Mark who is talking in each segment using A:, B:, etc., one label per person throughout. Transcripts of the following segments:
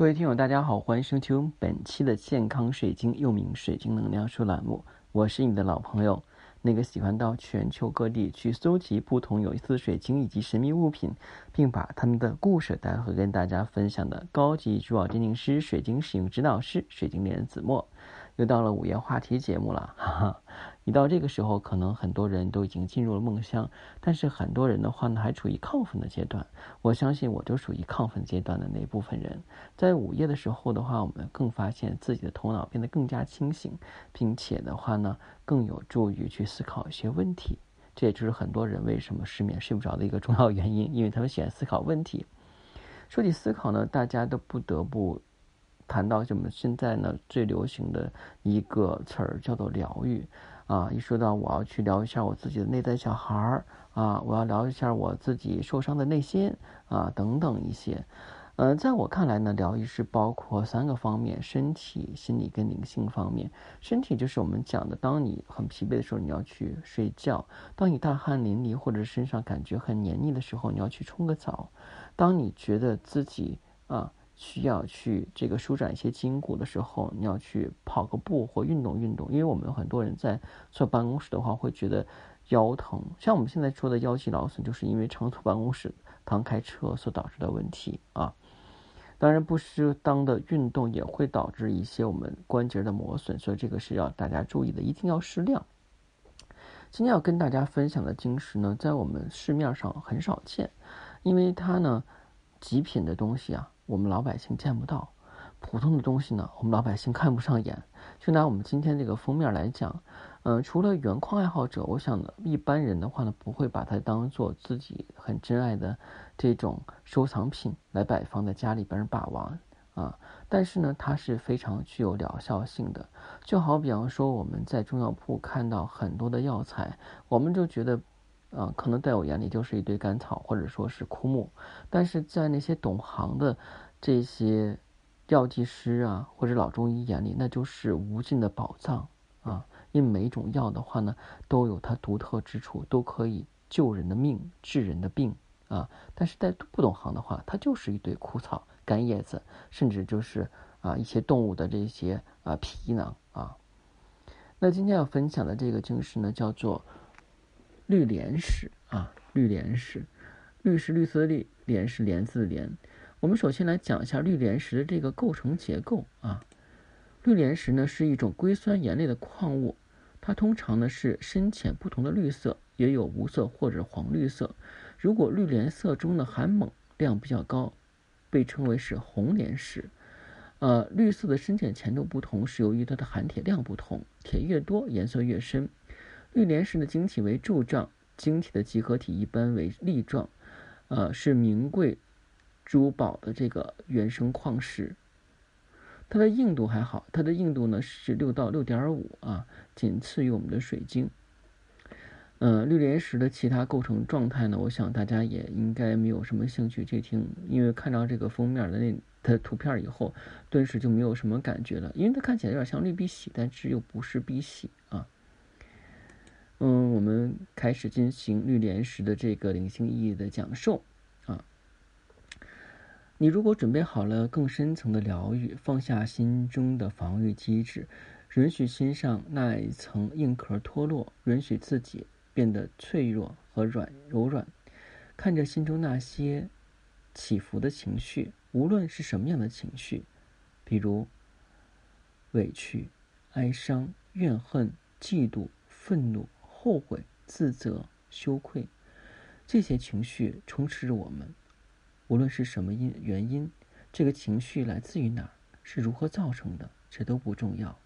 A: 各位听友，大家好，欢迎收听本期的健康水晶，又名水晶能量书栏目。我是你的老朋友，那个喜欢到全球各地去搜集不同有意思的水晶以及神秘物品，并把他们的故事带回跟大家分享的高级珠宝鉴定师、水晶使用指导师、水晶猎人子墨。又到了午夜话题节目了，哈哈。一到这个时候，可能很多人都已经进入了梦乡，但是很多人的话呢，还处于亢奋的阶段。我相信我就属于亢奋阶段的那部分人。在午夜的时候的话，我们更发现自己的头脑变得更加清醒，并且的话呢，更有助于去思考一些问题。这也就是很多人为什么失眠睡不着的一个重要原因，因为他们喜欢思考问题。说起思考呢，大家都不得不。谈到我们现在呢最流行的一个词儿叫做疗愈，啊，一说到我要去聊一下我自己的内在小孩儿，啊，我要聊一下我自己受伤的内心，啊，等等一些，呃，在我看来呢，疗愈是包括三个方面：身体、心理跟灵性方面。身体就是我们讲的，当你很疲惫的时候，你要去睡觉；当你大汗淋漓或者身上感觉很黏腻的时候，你要去冲个澡；当你觉得自己啊。需要去这个舒展一些筋骨的时候，你要去跑个步或运动运动。因为我们很多人在坐办公室的话，会觉得腰疼。像我们现在说的腰肌劳损，就是因为长途办公室、常开车所导致的问题啊。当然，不适当的运动也会导致一些我们关节的磨损，所以这个是要大家注意的，一定要适量。今天要跟大家分享的晶石呢，在我们市面上很少见，因为它呢，极品的东西啊。我们老百姓见不到，普通的东西呢，我们老百姓看不上眼。就拿我们今天这个封面来讲，嗯，除了原矿爱好者，我想呢一般人的话呢，不会把它当做自己很珍爱的这种收藏品来摆放在家里边把玩啊。但是呢，它是非常具有疗效性的。就好比方说，我们在中药铺看到很多的药材，我们就觉得，啊，可能在我眼里就是一堆干草或者说是枯木，但是在那些懂行的。这些药剂师啊，或者老中医眼里，那就是无尽的宝藏啊！因为每一种药的话呢，都有它独特之处，都可以救人的命、治人的病啊。但是在不懂行的话，它就是一堆枯草、干叶子，甚至就是啊一些动物的这些啊皮囊啊。那今天要分享的这个晶石呢，叫做绿莲石啊，绿莲石，绿是绿色的绿，莲是莲子的莲。我们首先来讲一下绿莲石的这个构成结构啊。绿莲石呢是一种硅酸盐类的矿物，它通常呢是深浅不同的绿色，也有无色或者黄绿色。如果绿莲色中的含锰量比较高，被称为是红莲石。呃，绿色的深浅浅度不同，是由于它的含铁量不同，铁越多颜色越深。绿莲石的晶体为柱状，晶体的集合体一般为粒状，呃，是名贵。珠宝的这个原生矿石，它的硬度还好，它的硬度呢是六到六点五啊，仅次于我们的水晶。嗯，绿莲石的其他构成状态呢，我想大家也应该没有什么兴趣去听，因为看到这个封面的那的图片以后，顿时就没有什么感觉了，因为它看起来有点像绿碧玺，但是又不是碧玺啊。嗯，我们开始进行绿莲石的这个灵性意义的讲授。啊你如果准备好了更深层的疗愈，放下心中的防御机制，允许心上那一层硬壳脱落，允许自己变得脆弱和软柔软，看着心中那些起伏的情绪，无论是什么样的情绪，比如委屈、哀伤、怨恨、嫉妒、愤怒、后悔、自责、羞愧，这些情绪充斥着我们。无论是什么因原因，这个情绪来自于哪儿，是如何造成的，这都不重要。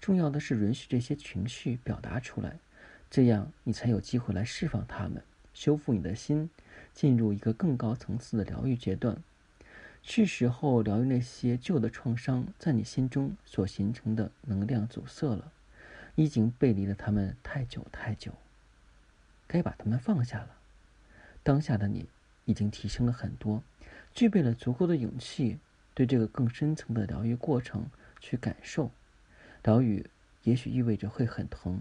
A: 重要的是允许这些情绪表达出来，这样你才有机会来释放它们，修复你的心，进入一个更高层次的疗愈阶段。是时候疗愈那些旧的创伤在你心中所形成的能量阻塞了，已经背离了他们太久太久，该把他们放下了。当下的你已经提升了很多。具备了足够的勇气，对这个更深层的疗愈过程去感受。疗愈也许意味着会很疼，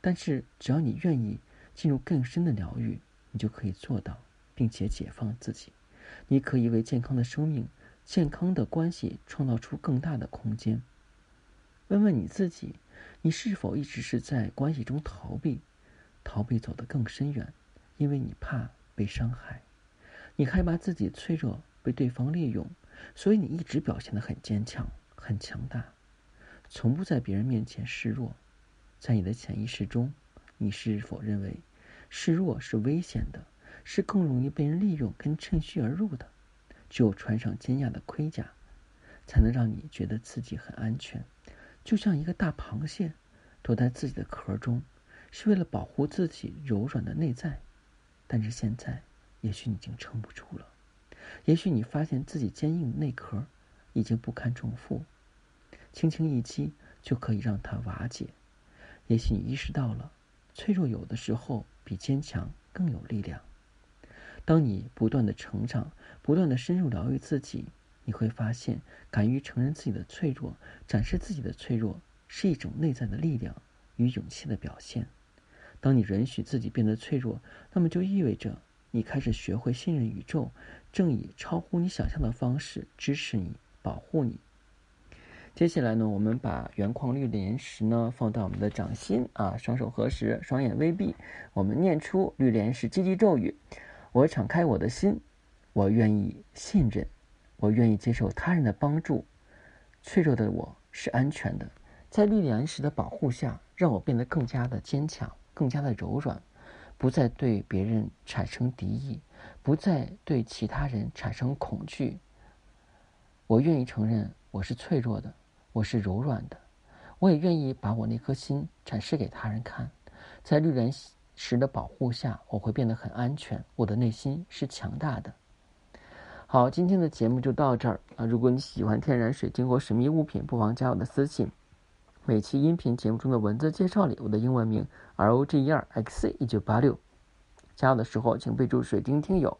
A: 但是只要你愿意进入更深的疗愈，你就可以做到，并且解放自己。你可以为健康的生命健康的关系创造出更大的空间。问问你自己，你是否一直是在关系中逃避，逃避走得更深远？因为你怕被伤害，你害怕自己脆弱被对方利用，所以你一直表现得很坚强、很强大，从不在别人面前示弱。在你的潜意识中，你是否认为示弱是危险的，是更容易被人利用跟趁虚而入的？只有穿上坚硬的盔甲，才能让你觉得自己很安全，就像一个大螃蟹躲在自己的壳中，是为了保护自己柔软的内在。但是现在，也许你已经撑不住了，也许你发现自己坚硬的内壳已经不堪重负，轻轻一击就可以让它瓦解。也许你意识到了，脆弱有的时候比坚强更有力量。当你不断的成长，不断的深入疗愈自己，你会发现，敢于承认自己的脆弱，展示自己的脆弱，是一种内在的力量与勇气的表现。当你允许自己变得脆弱，那么就意味着你开始学会信任宇宙，正以超乎你想象的方式支持你、保护你。接下来呢，我们把原矿绿莲石呢放到我们的掌心啊，双手合十，双眼微闭，我们念出绿莲石积极咒语：我敞开我的心，我愿意信任，我愿意接受他人的帮助。脆弱的我是安全的，在绿莲石的保护下，让我变得更加的坚强。更加的柔软，不再对别人产生敌意，不再对其他人产生恐惧。我愿意承认我是脆弱的，我是柔软的，我也愿意把我那颗心展示给他人看。在绿莲石的保护下，我会变得很安全，我的内心是强大的。好，今天的节目就到这儿啊！如果你喜欢天然水晶或神秘物品，不妨加我的私信。每期音频节目中的文字介绍里，我的英文名 R O G E R X C 一九八六，加我的时候请备注“水晶听友”。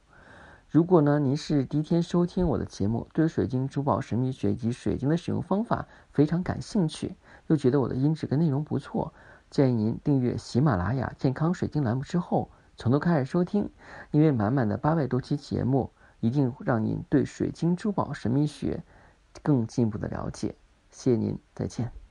A: 如果呢您是第一天收听我的节目，对水晶珠宝神秘学以及水晶的使用方法非常感兴趣，又觉得我的音质跟内容不错，建议您订阅喜马拉雅健康水晶栏目之后从头开始收听，因为满满的八百多期节目一定让您对水晶珠宝神秘学更进一步的了解。谢谢您，再见。